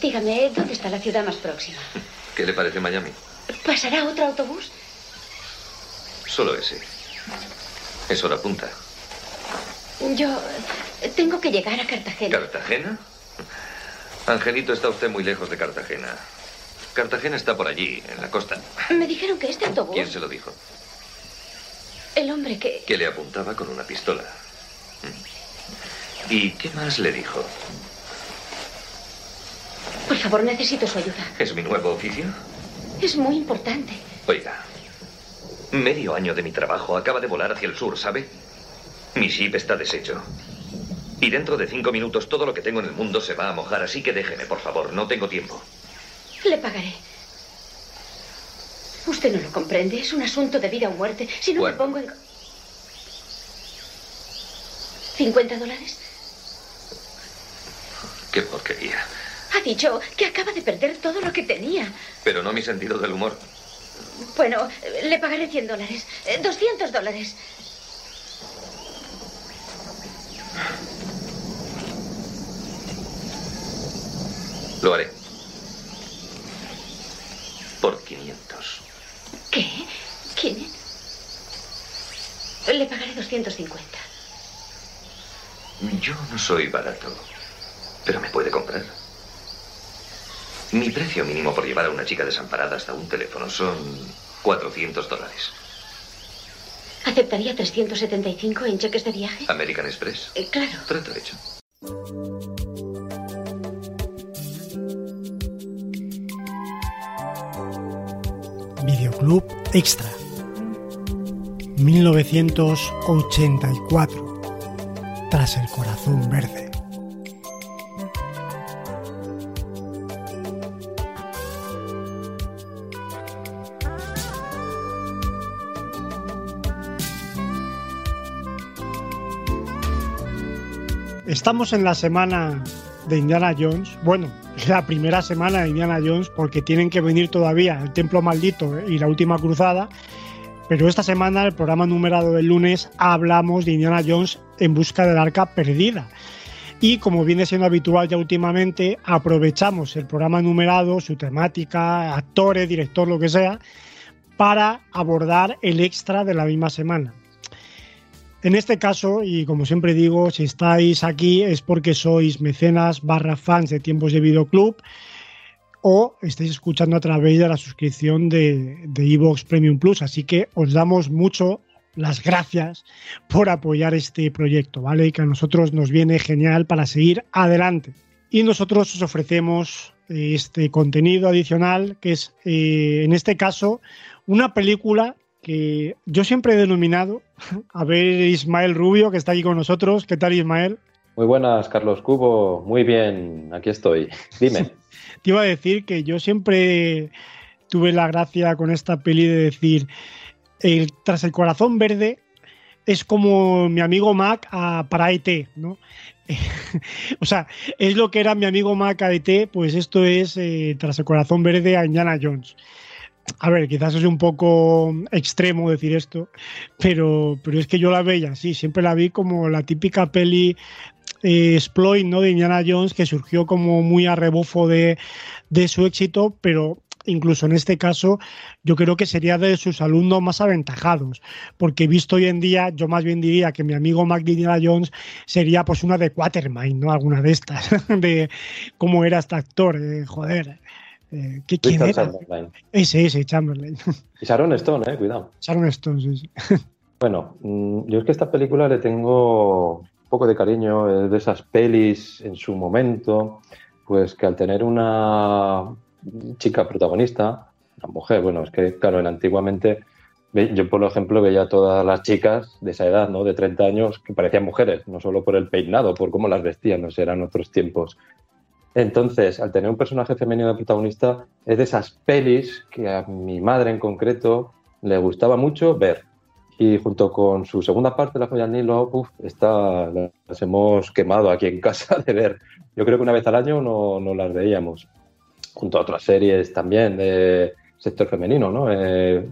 Dígame, ¿dónde está la ciudad más próxima? ¿Qué le parece Miami? ¿Pasará otro autobús? Solo ese. Es hora punta. Yo tengo que llegar a Cartagena. ¿Cartagena? Angelito, está usted muy lejos de Cartagena. Cartagena está por allí, en la costa. Me dijeron que este autobús... ¿Quién se lo dijo? El hombre que... Que le apuntaba con una pistola. ¿Y qué más le dijo? Por favor, necesito su ayuda. ¿Es mi nuevo oficio? Es muy importante. Oiga, medio año de mi trabajo acaba de volar hacia el sur, ¿sabe? Mi ship está deshecho. Y dentro de cinco minutos todo lo que tengo en el mundo se va a mojar, así que déjeme, por favor, no tengo tiempo. Le pagaré. Usted no lo comprende. Es un asunto de vida o muerte. Si no me pongo en... ¿50 dólares? Qué porquería. Ha dicho que acaba de perder todo lo que tenía. Pero no mi sentido del humor. Bueno, le pagaré 100 dólares. Eh, 200 dólares. Lo haré. Por 500. ¿Qué? ¿Quién? Le pagaré 250. Yo no soy barato. Pero me puede comprar. Mi precio mínimo por llevar a una chica desamparada hasta un teléfono son 400 dólares. ¿Aceptaría 375 en cheques de viaje? American Express. Eh, claro. Trato hecho. Videoclub Extra. 1984. Tras el corazón verde. Estamos en la semana de Indiana Jones. Bueno, la primera semana de Indiana Jones porque tienen que venir todavía el Templo Maldito y la Última Cruzada. Pero esta semana, el programa numerado del lunes, hablamos de Indiana Jones en busca del arca perdida. Y como viene siendo habitual ya últimamente, aprovechamos el programa numerado, su temática, actores, director, lo que sea, para abordar el extra de la misma semana. En este caso, y como siempre digo, si estáis aquí es porque sois mecenas barra fans de tiempos de videoclub o estáis escuchando a través de la suscripción de Evox Premium Plus. Así que os damos mucho las gracias por apoyar este proyecto, ¿vale? Que a nosotros nos viene genial para seguir adelante. Y nosotros os ofrecemos este contenido adicional, que es, eh, en este caso, una película que yo siempre he denominado, a ver Ismael Rubio, que está aquí con nosotros. ¿Qué tal, Ismael? Muy buenas, Carlos Cubo. Muy bien, aquí estoy. Dime. Te iba a decir que yo siempre tuve la gracia con esta peli de decir, el, tras el corazón verde es como mi amigo Mac a, para ET, ¿no? o sea, es lo que era mi amigo Mac a ET, pues esto es eh, tras el corazón verde a Indiana Jones a ver, quizás es un poco extremo decir esto, pero, pero es que yo la veía, sí, siempre la vi como la típica peli eh, exploit ¿no? de Indiana Jones que surgió como muy a rebufo de, de su éxito, pero incluso en este caso, yo creo que sería de sus alumnos más aventajados, porque visto hoy en día, yo más bien diría que mi amigo Mac Indiana Jones sería pues una de Quatermain, ¿no? Alguna de estas, de cómo era este actor, eh, joder. Eh, ¿qué, ¿Quién era? Chamberlain. Ese, ese, Chamberlain. Y Sharon Stone, eh, cuidado. Sharon Stone, sí, sí. Bueno, mm, yo es que a esta película le tengo un poco de cariño, es de esas pelis en su momento, pues que al tener una chica protagonista, una mujer, bueno, es que claro, en antiguamente yo por ejemplo veía a todas las chicas de esa edad, ¿no? De 30 años, que parecían mujeres, no solo por el peinado, por cómo las vestían, no sé, eran otros tiempos. Entonces, al tener un personaje femenino de protagonista, es de esas pelis que a mi madre en concreto le gustaba mucho ver. Y junto con su segunda parte, La joya del Nilo, uf, las hemos quemado aquí en casa de ver. Yo creo que una vez al año no, no las veíamos. Junto a otras series también de sector femenino, ¿no? Eh,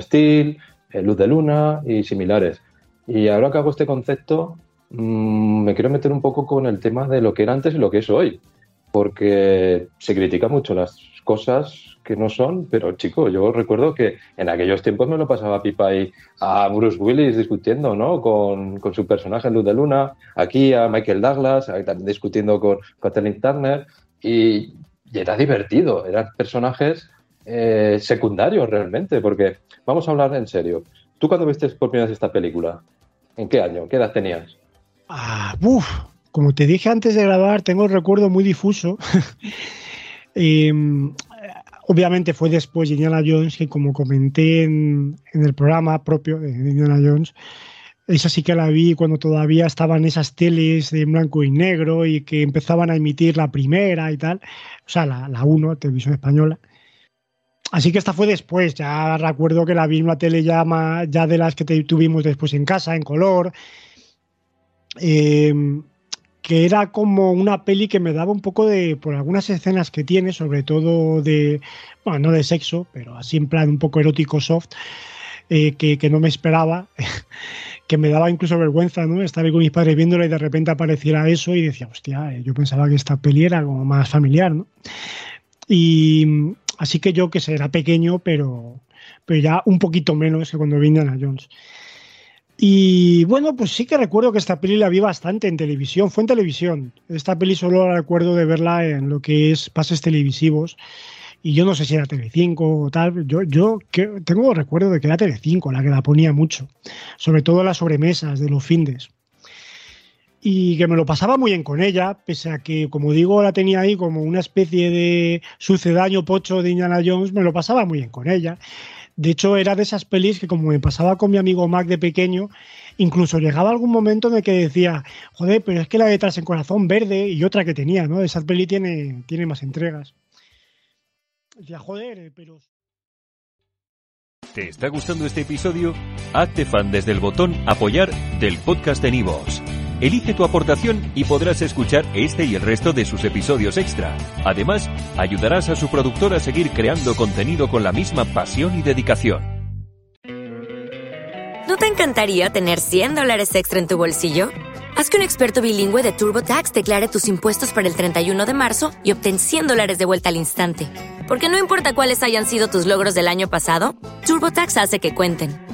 Steel, eh, Luz de Luna y similares. Y ahora que hago este concepto, mmm, me quiero meter un poco con el tema de lo que era antes y lo que es hoy. Porque se critica mucho las cosas que no son, pero chico, yo recuerdo que en aquellos tiempos me lo pasaba pipa y a Bruce Willis discutiendo, ¿no? Con, con su personaje en Luz de Luna, aquí a Michael Douglas, también discutiendo con Kathleen Turner, y, y era divertido, eran personajes eh, secundarios realmente, porque vamos a hablar en serio. ¿Tú cuando viste por primera vez esta película? ¿En qué año? ¿Qué edad tenías? Ah, uf, como te dije antes de grabar, tengo un recuerdo muy difuso. obviamente fue después de Indiana Jones, que como comenté en, en, el programa propio de Indiana Jones, esa sí que la vi cuando todavía estaban esas teles de blanco y negro y que empezaban a emitir la primera y tal, o sea, la, la 1, televisión española. Así que esta fue después, ya recuerdo que la vi en una tele ya, ya de las que tuvimos después en casa, en color, eh, que era como una peli que me daba un poco de, por algunas escenas que tiene, sobre todo de, bueno, no de sexo, pero así en plan un poco erótico soft, eh, que, que, no me esperaba, que me daba incluso vergüenza, ¿no? Estar con mis padres viéndola y de repente apareciera eso y decía, hostia, yo pensaba que esta peli era como más familiar, ¿no? Y Así que yo que era pequeño, pero, pero ya un poquito menos que cuando vi Indiana Jones. Y bueno, pues sí que recuerdo que esta peli la vi bastante en televisión, fue en televisión. Esta peli solo recuerdo de verla en lo que es pases televisivos. Y yo no sé si era Telecinco o tal. Yo, yo tengo recuerdo de que era Telecinco la que la ponía mucho. Sobre todo las sobremesas de los findes y que me lo pasaba muy bien con ella, pese a que, como digo, la tenía ahí como una especie de sucedaño pocho de Indiana Jones, me lo pasaba muy bien con ella. De hecho, era de esas pelis que, como me pasaba con mi amigo Mac de pequeño, incluso llegaba algún momento en el que decía, joder, pero es que la detrás en Corazón Verde y otra que tenía, ¿no? Esa peli tiene, tiene más entregas. Decía, joder, pero. ¿Te está gustando este episodio? Hazte fan desde el botón Apoyar del podcast de Nivos. Elige tu aportación y podrás escuchar este y el resto de sus episodios extra. Además, ayudarás a su productor a seguir creando contenido con la misma pasión y dedicación. ¿No te encantaría tener 100 dólares extra en tu bolsillo? Haz que un experto bilingüe de TurboTax declare tus impuestos para el 31 de marzo y obtén 100 dólares de vuelta al instante. Porque no importa cuáles hayan sido tus logros del año pasado, TurboTax hace que cuenten.